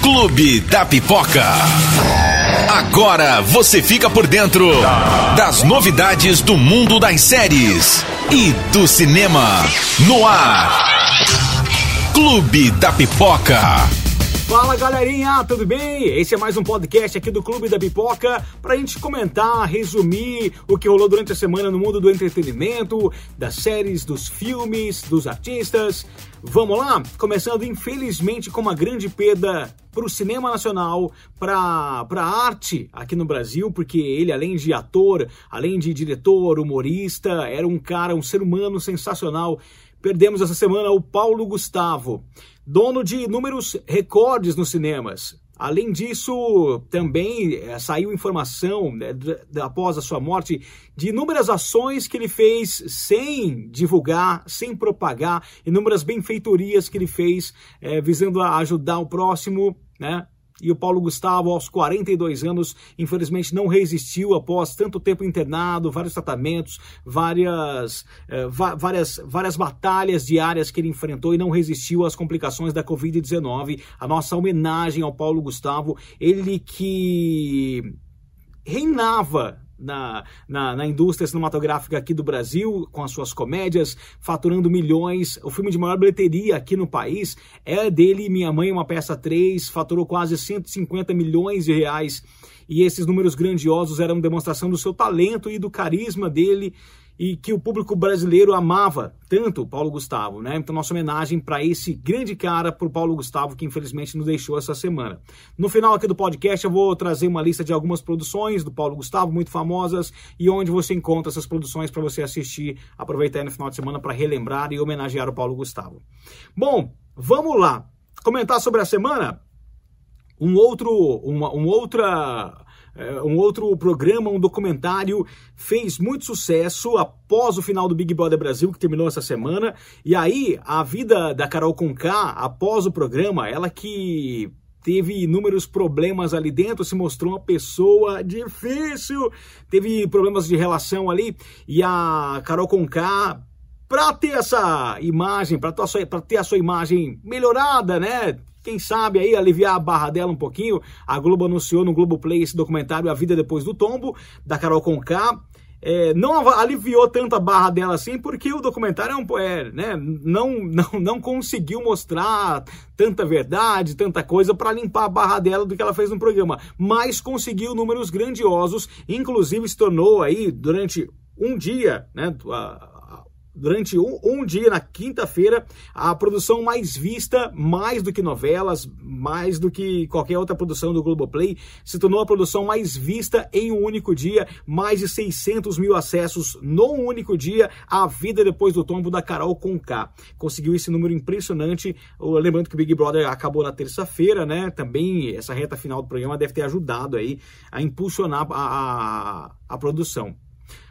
Clube da Pipoca. Agora você fica por dentro das novidades do mundo das séries e do cinema. No ar. Clube da Pipoca. Fala galerinha, tudo bem? Esse é mais um podcast aqui do Clube da Pipoca pra gente comentar, resumir o que rolou durante a semana no mundo do entretenimento, das séries, dos filmes, dos artistas. Vamos lá? Começando, infelizmente, com uma grande perda para o cinema nacional, para a arte aqui no Brasil, porque ele, além de ator, além de diretor, humorista, era um cara, um ser humano sensacional. Perdemos essa semana o Paulo Gustavo dono de inúmeros recordes nos cinemas. Além disso, também é, saiu informação né, após a sua morte de inúmeras ações que ele fez sem divulgar, sem propagar, inúmeras benfeitorias que ele fez é, visando a ajudar o próximo, né? E o Paulo Gustavo, aos 42 anos, infelizmente não resistiu após tanto tempo internado, vários tratamentos, várias, eh, várias, várias batalhas diárias que ele enfrentou e não resistiu às complicações da Covid-19. A nossa homenagem ao Paulo Gustavo, ele que reinava na, na, na, indústria cinematográfica aqui do Brasil, com as suas comédias, faturando milhões. O filme de maior bilheteria aqui no país é dele, Minha Mãe, uma peça 3, faturou quase 150 milhões de reais. E esses números grandiosos eram demonstração do seu talento e do carisma dele e que o público brasileiro amava tanto Paulo Gustavo, né? Então, nossa homenagem para esse grande cara, para o Paulo Gustavo, que infelizmente nos deixou essa semana. No final aqui do podcast, eu vou trazer uma lista de algumas produções do Paulo Gustavo, muito famosas, e onde você encontra essas produções para você assistir, aproveitar no final de semana para relembrar e homenagear o Paulo Gustavo. Bom, vamos lá. Comentar sobre a semana? Um outro, uma, um outra é, um outro programa, um documentário, fez muito sucesso após o final do Big Brother Brasil, que terminou essa semana. E aí, a vida da Carol Conká, após o programa, ela que teve inúmeros problemas ali dentro, se mostrou uma pessoa difícil, teve problemas de relação ali, e a Carol Conká para ter essa imagem, para ter a sua imagem melhorada, né? Quem sabe aí aliviar a barra dela um pouquinho. A Globo anunciou no Globoplay esse documentário A Vida Depois do Tombo, da Carol Conká. É, não aliviou tanto a barra dela assim, porque o documentário é um, é, né, não, não, não conseguiu mostrar tanta verdade, tanta coisa para limpar a barra dela do que ela fez no programa, mas conseguiu números grandiosos, inclusive se tornou aí durante um dia, né, durante um, um dia, na quinta-feira, a produção mais vista, mais do que novelas, mais do que qualquer outra produção do Globoplay, se tornou a produção mais vista em um único dia, mais de 600 mil acessos no único dia, a vida depois do tombo da Carol Conká. Conseguiu esse número impressionante, lembrando que o Big Brother acabou na terça-feira, né, também essa reta final do programa deve ter ajudado aí a impulsionar a, a, a produção.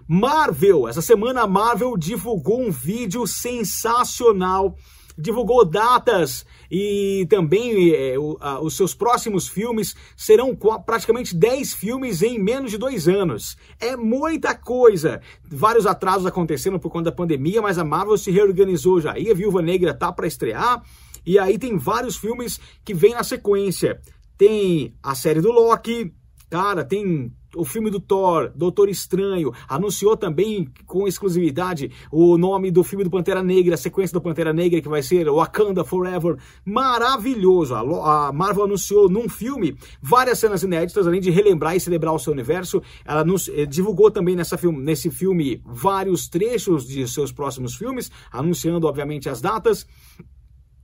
Marvel, essa semana a Marvel divulgou um vídeo sensacional, divulgou datas e também é, o, a, os seus próximos filmes serão praticamente 10 filmes em menos de dois anos. É muita coisa. Vários atrasos acontecendo por conta da pandemia, mas a Marvel se reorganizou já. E a Viúva Negra tá para estrear. E aí tem vários filmes que vêm na sequência. Tem a série do Loki, cara, tem o filme do Thor, Doutor Estranho, anunciou também com exclusividade o nome do filme do Pantera Negra, a sequência do Pantera Negra, que vai ser Wakanda Forever. Maravilhoso! A Marvel anunciou num filme várias cenas inéditas, além de relembrar e celebrar o seu universo. Ela nos, eh, divulgou também nessa filme, nesse filme vários trechos de seus próximos filmes, anunciando, obviamente, as datas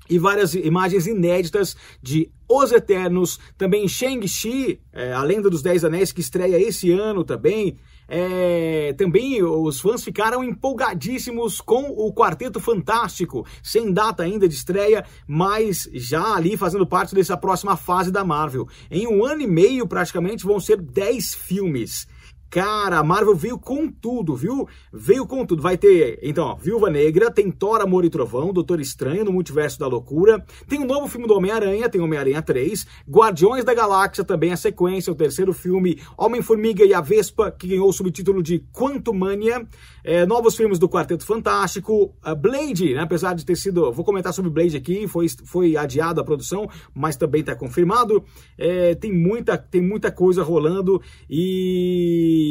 e várias imagens inéditas de Os Eternos, também Shang-Chi, é, a Lenda dos Dez Anéis, que estreia esse ano também. É, também os fãs ficaram empolgadíssimos com o Quarteto Fantástico, sem data ainda de estreia, mas já ali fazendo parte dessa próxima fase da Marvel. Em um ano e meio, praticamente, vão ser 10 filmes. Cara, a Marvel veio com tudo, viu? Veio com tudo. Vai ter, então, ó, Viúva Negra, tem Thor, Amor e Trovão, Doutor Estranho no Multiverso da Loucura, tem o um novo filme do Homem-Aranha, tem Homem-Aranha 3, Guardiões da Galáxia também a sequência, o terceiro filme, Homem-Formiga e a Vespa, que ganhou o subtítulo de Quantumania, É, novos filmes do Quarteto Fantástico, Blade, né, apesar de ter sido, vou comentar sobre Blade aqui, foi, foi adiado a produção, mas também está confirmado. É, tem, muita, tem muita coisa rolando e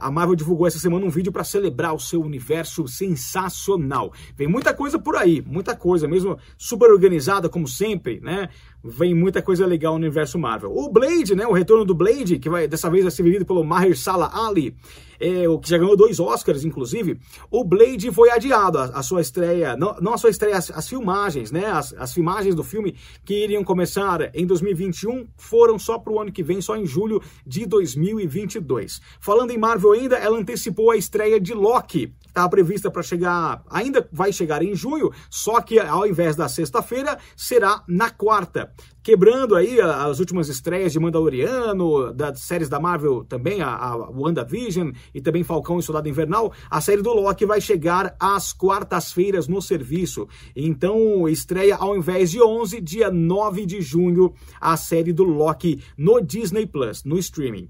a Marvel divulgou essa semana um vídeo para celebrar o seu universo sensacional. Vem muita coisa por aí, muita coisa, mesmo super organizada como sempre, né? Vem muita coisa legal no universo Marvel. O Blade, né, o retorno do Blade, que vai dessa vez vai ser vivido pelo Mahershala Ali, é, que já ganhou dois Oscars, inclusive, o Blade foi adiado a, a sua estreia, não, não, a sua estreia, as, as filmagens, né? As, as, filmagens do filme que iriam começar em 2021 foram só para o ano que vem, só em julho de 2022. Falando em Marvel ainda, ela antecipou a estreia de Loki, estava prevista para chegar, ainda vai chegar em junho, só que ao invés da sexta-feira, será na quarta. Quebrando aí as últimas estreias de Mandaloriano, das séries da Marvel também, a, a WandaVision e também Falcão e Soldado Invernal, a série do Loki vai chegar às quartas-feiras no serviço. Então, estreia ao invés de 11, dia 9 de junho, a série do Loki no Disney Plus, no streaming.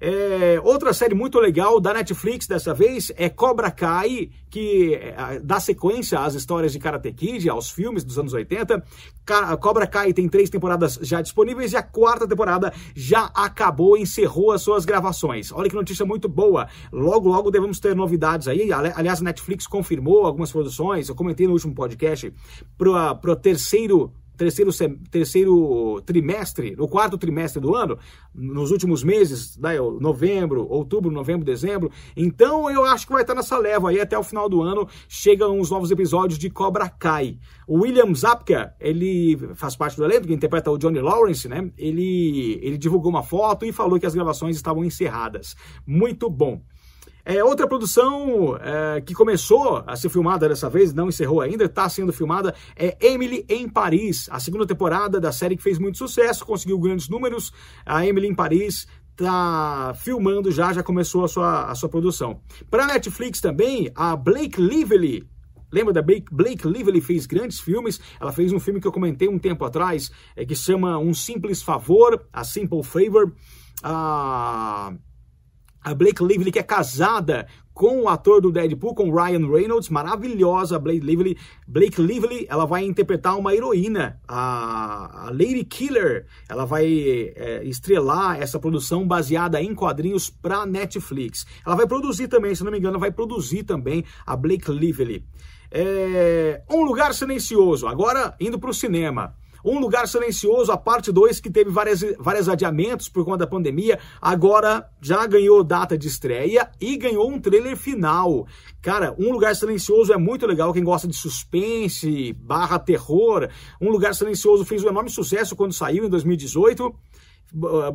É, outra série muito legal da Netflix dessa vez é Cobra Kai, que é, dá sequência às histórias de Karate Kid, aos filmes dos anos 80. Cobra Kai tem três temporadas já disponíveis e a quarta temporada já acabou, encerrou as suas gravações. Olha que notícia muito boa. Logo, logo devemos ter novidades aí. Aliás, a Netflix confirmou algumas produções. Eu comentei no último podcast para o terceiro terceiro, terceiro trimestre, no quarto trimestre do ano, nos últimos meses, né, novembro, outubro, novembro, dezembro. Então eu acho que vai estar nessa leva aí até o final do ano. Chegam os novos episódios de Cobra Kai. O William Zapka, ele faz parte do elenco, que interpreta o Johnny Lawrence, né? Ele, ele divulgou uma foto e falou que as gravações estavam encerradas. Muito bom. É, outra produção é, que começou a ser filmada dessa vez, não encerrou ainda, está sendo filmada, é Emily em Paris, a segunda temporada da série que fez muito sucesso, conseguiu grandes números. A Emily em Paris está filmando já, já começou a sua, a sua produção. Para Netflix também, a Blake Lively Lembra da Blake, Blake Lively fez grandes filmes? Ela fez um filme que eu comentei um tempo atrás, é, que se chama Um Simples Favor, A Simple Favor. Ah, a Blake Lively, que é casada com o ator do Deadpool, com Ryan Reynolds, maravilhosa Blake Lively. Blake Lively, ela vai interpretar uma heroína, a, a Lady Killer. Ela vai é, estrelar essa produção baseada em quadrinhos para Netflix. Ela vai produzir também, se não me engano, vai produzir também a Blake Lively. É, um Lugar Silencioso, agora indo para o cinema. Um Lugar Silencioso, a parte 2, que teve várias, vários adiamentos por conta da pandemia, agora já ganhou data de estreia e ganhou um trailer final. Cara, Um Lugar Silencioso é muito legal, quem gosta de suspense, barra terror. Um Lugar Silencioso fez um enorme sucesso quando saiu em 2018.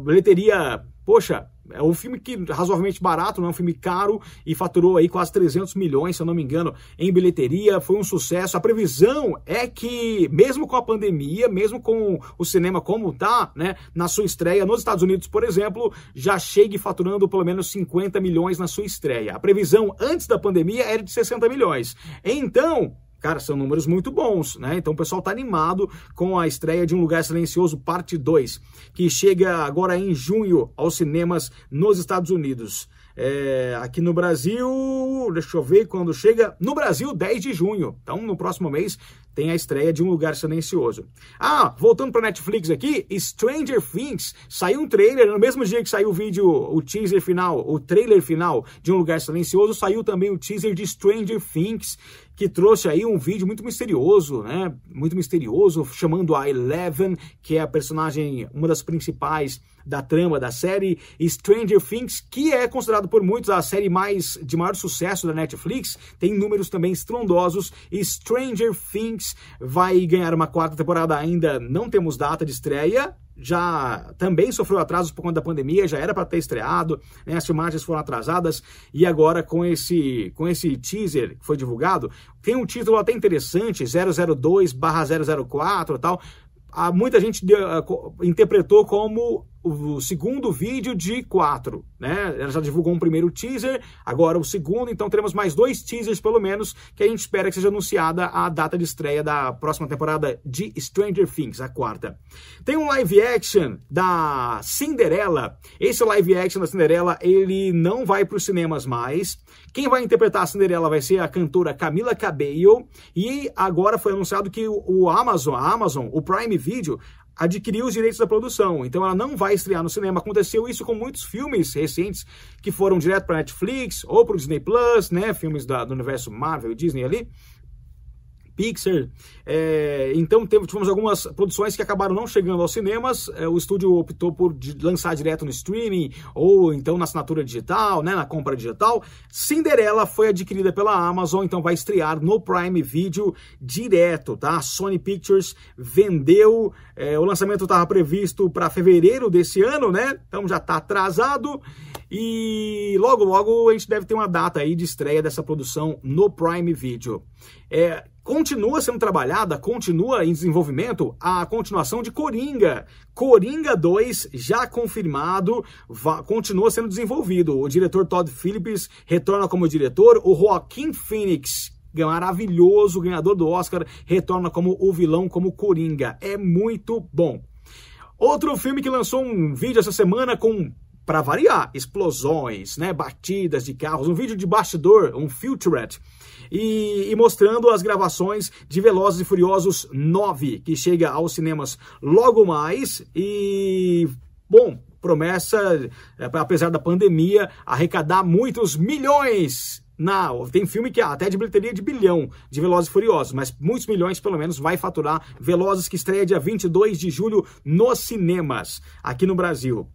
Bilheteria, poxa, é um filme que razoavelmente barato, não é um filme caro e faturou aí quase 300 milhões, se eu não me engano, em bilheteria, foi um sucesso. A previsão é que mesmo com a pandemia, mesmo com o cinema como tá, né, na sua estreia nos Estados Unidos, por exemplo, já chegue faturando pelo menos 50 milhões na sua estreia. A previsão antes da pandemia era de 60 milhões. Então, Cara, são números muito bons, né? Então o pessoal está animado com a estreia de Um Lugar Silencioso, parte 2, que chega agora em junho aos cinemas nos Estados Unidos. É, aqui no Brasil, deixa eu ver quando chega. No Brasil, 10 de junho. Então, no próximo mês, tem a estreia de Um Lugar Silencioso. Ah, voltando para Netflix aqui, Stranger Things. Saiu um trailer, no mesmo dia que saiu o vídeo, o teaser final, o trailer final de Um Lugar Silencioso, saiu também o teaser de Stranger Things, que trouxe aí um vídeo muito misterioso, né? Muito misterioso, chamando a Eleven, que é a personagem, uma das principais da trama da série Stranger Things, que é considerado por muitos a série mais de maior sucesso da Netflix, tem números também estrondosos. Stranger Things vai ganhar uma quarta temporada ainda, não temos data de estreia, já também sofreu atrasos por conta da pandemia, já era para ter estreado, né? as filmagens foram atrasadas e agora com esse com esse teaser que foi divulgado, tem um título até interessante, 002/004 tal. Há muita gente uh, interpretou como o segundo vídeo de quatro, né? Ela já divulgou um primeiro teaser, agora o segundo, então teremos mais dois teasers pelo menos, que a gente espera que seja anunciada a data de estreia da próxima temporada de Stranger Things, a quarta. Tem um live action da Cinderela. Esse live action da Cinderela, ele não vai para os cinemas mais. Quem vai interpretar a Cinderela vai ser a cantora Camila Cabello e agora foi anunciado que o Amazon, a Amazon, o Prime Video adquiriu os direitos da produção, então ela não vai estrear no cinema. Aconteceu isso com muitos filmes recentes que foram direto para Netflix ou para o Disney Plus, né? Filmes da, do universo Marvel e Disney ali. Pixar. É, então tivemos algumas produções que acabaram não chegando aos cinemas. É, o estúdio optou por lançar direto no streaming ou então na assinatura digital, né, na compra digital. Cinderela foi adquirida pela Amazon, então vai estrear no Prime Video direto, tá? A Sony Pictures vendeu. É, o lançamento estava previsto para fevereiro desse ano, né? Então já está atrasado. E logo, logo a gente deve ter uma data aí de estreia dessa produção no Prime Video. É, continua sendo trabalhada, continua em desenvolvimento a continuação de Coringa. Coringa 2 já confirmado, continua sendo desenvolvido. O diretor Todd Phillips retorna como diretor, o Joaquim Phoenix maravilhoso, ganhador do Oscar, retorna como o vilão, como Coringa. É muito bom. Outro filme que lançou um vídeo essa semana com para variar, explosões, né, batidas de carros, um vídeo de bastidor, um featurette, e, e, mostrando as gravações de Velozes e Furiosos 9, que chega aos cinemas logo mais, e, bom, promessa, é, apesar da pandemia, arrecadar muitos milhões na, tem filme que é até de bilheteria de bilhão de Velozes e Furiosos, mas muitos milhões pelo menos vai faturar Velozes que estreia dia 22 de julho nos cinemas aqui no Brasil.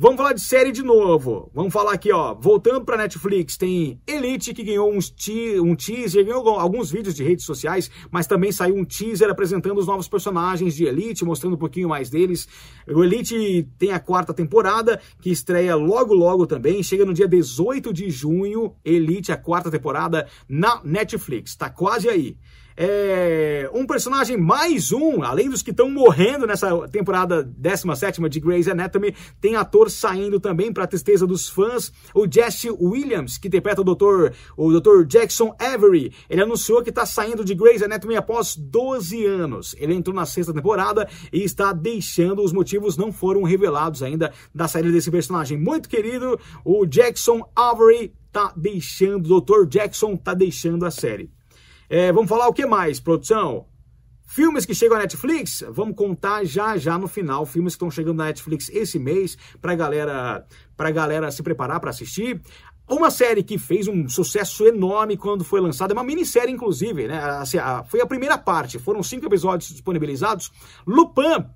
Vamos falar de série de novo. Vamos falar aqui, ó. Voltando para Netflix, tem Elite que ganhou uns te um teaser, ganhou alguns vídeos de redes sociais, mas também saiu um teaser apresentando os novos personagens de Elite, mostrando um pouquinho mais deles. O Elite tem a quarta temporada, que estreia logo logo também, chega no dia 18 de junho. Elite, a quarta temporada na Netflix. Tá quase aí. É, um personagem mais um, além dos que estão morrendo nessa temporada 17 de Grey's Anatomy, tem ator saindo também para tristeza dos fãs, o Jesse Williams, que interpreta o Dr. o Dr. Jackson Avery. Ele anunciou que está saindo de Grey's Anatomy após 12 anos. Ele entrou na sexta temporada e está deixando, os motivos não foram revelados ainda da saída desse personagem muito querido. O Jackson Avery tá deixando, o Dr. Jackson tá deixando a série. É, vamos falar o que mais, produção? Filmes que chegam à Netflix, vamos contar já já no final. Filmes que estão chegando na Netflix esse mês para galera, para galera se preparar para assistir. Uma série que fez um sucesso enorme quando foi lançada, é uma minissérie inclusive, né? Assim, foi a primeira parte, foram cinco episódios disponibilizados. Lupin,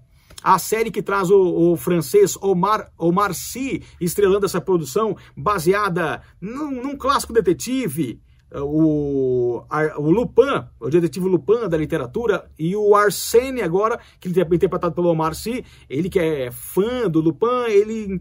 a série que traz o, o, francês Omar, Omar Sy estrelando essa produção, baseada num, num clássico detetive o, o Lupin, o detetive Lupin da literatura, e o Arsene agora, que ele é interpretado pelo Omar Sy, ele que é fã do Lupin, ele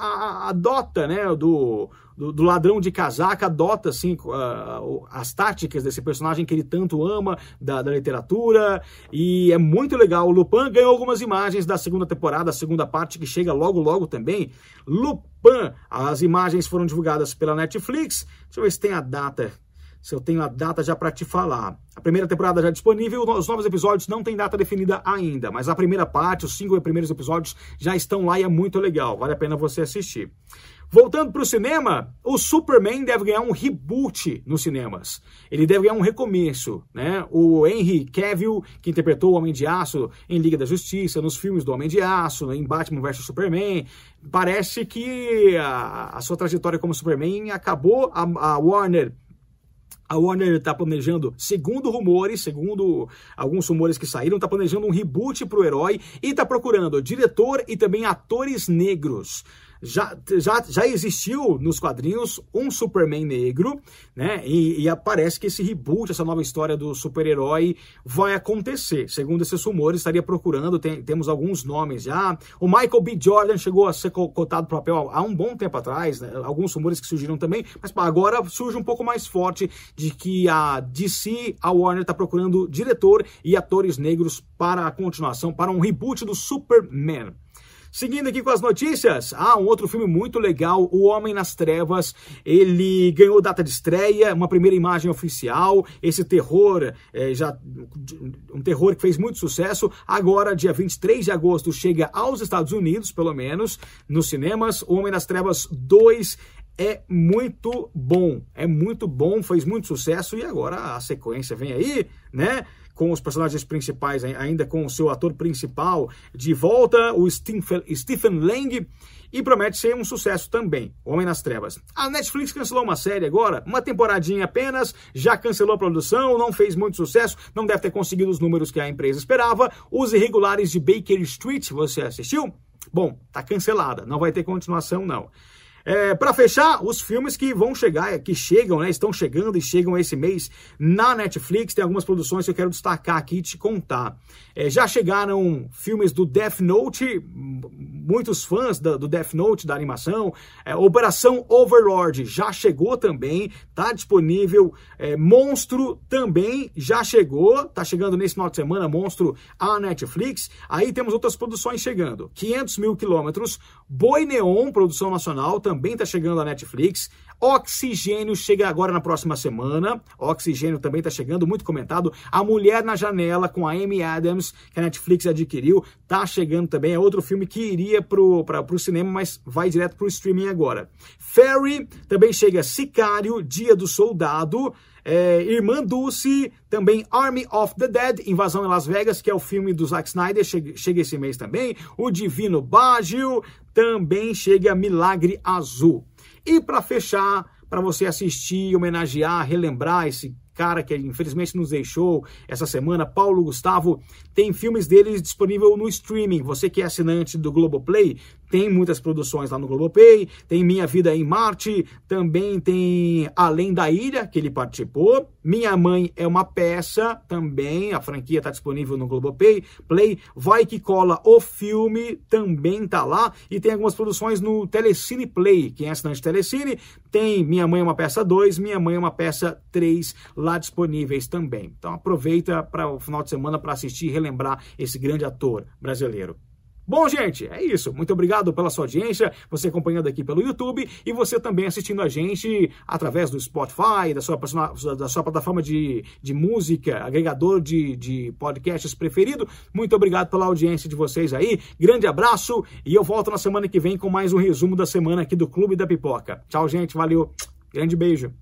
adota, né, do, do, do, ladrão de casaca, adota, assim, uh, as táticas desse personagem que ele tanto ama, da, da, literatura, e é muito legal. O Lupin ganhou algumas imagens da segunda temporada, a segunda parte, que chega logo, logo também. Lupin, as imagens foram divulgadas pela Netflix, deixa eu ver se tem a data se eu tenho a data já para te falar. A primeira temporada já é disponível, os novos episódios não tem data definida ainda, mas a primeira parte, os cinco primeiros episódios já estão lá e é muito legal, vale a pena você assistir. Voltando para o cinema, o Superman deve ganhar um reboot nos cinemas. Ele deve ganhar um recomeço, né? O Henry Cavill, que interpretou o Homem de Aço em Liga da Justiça, nos filmes do Homem de Aço, em Batman vs Superman, parece que a, a sua trajetória como Superman acabou. A, a Warner a Warner está planejando, segundo rumores, segundo alguns rumores que saíram, está planejando um reboot para o herói e está procurando diretor e também atores negros já, já, já existiu nos quadrinhos um Superman negro, né? E, e parece que esse reboot, essa nova história do super-herói vai acontecer. Segundo esses rumores, estaria procurando, tem, temos alguns nomes já. O Michael B. Jordan chegou a ser cotado para o papel há um bom tempo atrás, né? alguns rumores que surgiram também, mas agora surge um pouco mais forte de que a DC, a Warner, está procurando diretor e atores negros para a continuação, para um reboot do Superman. Seguindo aqui com as notícias, ah, um outro filme muito legal, O Homem nas Trevas. Ele ganhou data de estreia, uma primeira imagem oficial. Esse terror, é, já um terror que fez muito sucesso. Agora, dia 23 de agosto, chega aos Estados Unidos, pelo menos, nos cinemas. O Homem nas Trevas 2 é muito bom, é muito bom, fez muito sucesso e agora a sequência vem aí, né? Com os personagens principais, ainda com o seu ator principal de volta, o Stephen Lang, e promete ser um sucesso também, Homem nas Trevas. A Netflix cancelou uma série agora, uma temporadinha apenas, já cancelou a produção, não fez muito sucesso, não deve ter conseguido os números que a empresa esperava. Os Irregulares de Baker Street, você assistiu? Bom, tá cancelada, não vai ter continuação não. É, para fechar, os filmes que vão chegar, que chegam, né, estão chegando e chegam esse mês na Netflix, tem algumas produções que eu quero destacar aqui e te contar. É, já chegaram filmes do Death Note, muitos fãs do, do Death Note, da animação. É, Operação Overlord já chegou também, tá disponível. É, Monstro também já chegou, tá chegando nesse final de semana, Monstro a Netflix. Aí temos outras produções chegando. 500 mil quilômetros, Boi Neon, produção nacional, também está chegando à Netflix. Oxigênio chega agora na próxima semana. Oxigênio também está chegando, muito comentado. A Mulher na Janela, com a Amy Adams, que a Netflix adquiriu, está chegando também. É outro filme que iria para o cinema, mas vai direto para o streaming agora. Fairy também chega Sicário, Dia do Soldado. É, Irmã Dulce, também Army of the Dead, Invasão em Las Vegas, que é o filme do Zack Snyder, chega, chega esse mês também. O Divino Bágio, também chega Milagre Azul. E para fechar, para você assistir, homenagear, relembrar esse cara que infelizmente nos deixou essa semana, Paulo Gustavo, tem filmes dele disponível no streaming. Você que é assinante do Globoplay, tem muitas produções lá no Globoplay, tem Minha Vida em Marte, também tem Além da Ilha, que ele participou. Minha Mãe é uma peça, também, a franquia está disponível no Globoplay. Play, Vai Que Cola, o filme, também tá lá. E tem algumas produções no Telecine Play. Quem é assinante Telecine, tem Minha Mãe é uma peça 2, Minha Mãe é uma peça 3 lá disponíveis também. Então aproveita para o final de semana para assistir e relembrar esse grande ator brasileiro. Bom, gente, é isso. Muito obrigado pela sua audiência, você acompanhando aqui pelo YouTube e você também assistindo a gente através do Spotify, da sua, da sua plataforma de, de música, agregador de, de podcasts preferido. Muito obrigado pela audiência de vocês aí. Grande abraço e eu volto na semana que vem com mais um resumo da semana aqui do Clube da Pipoca. Tchau, gente. Valeu. Grande beijo.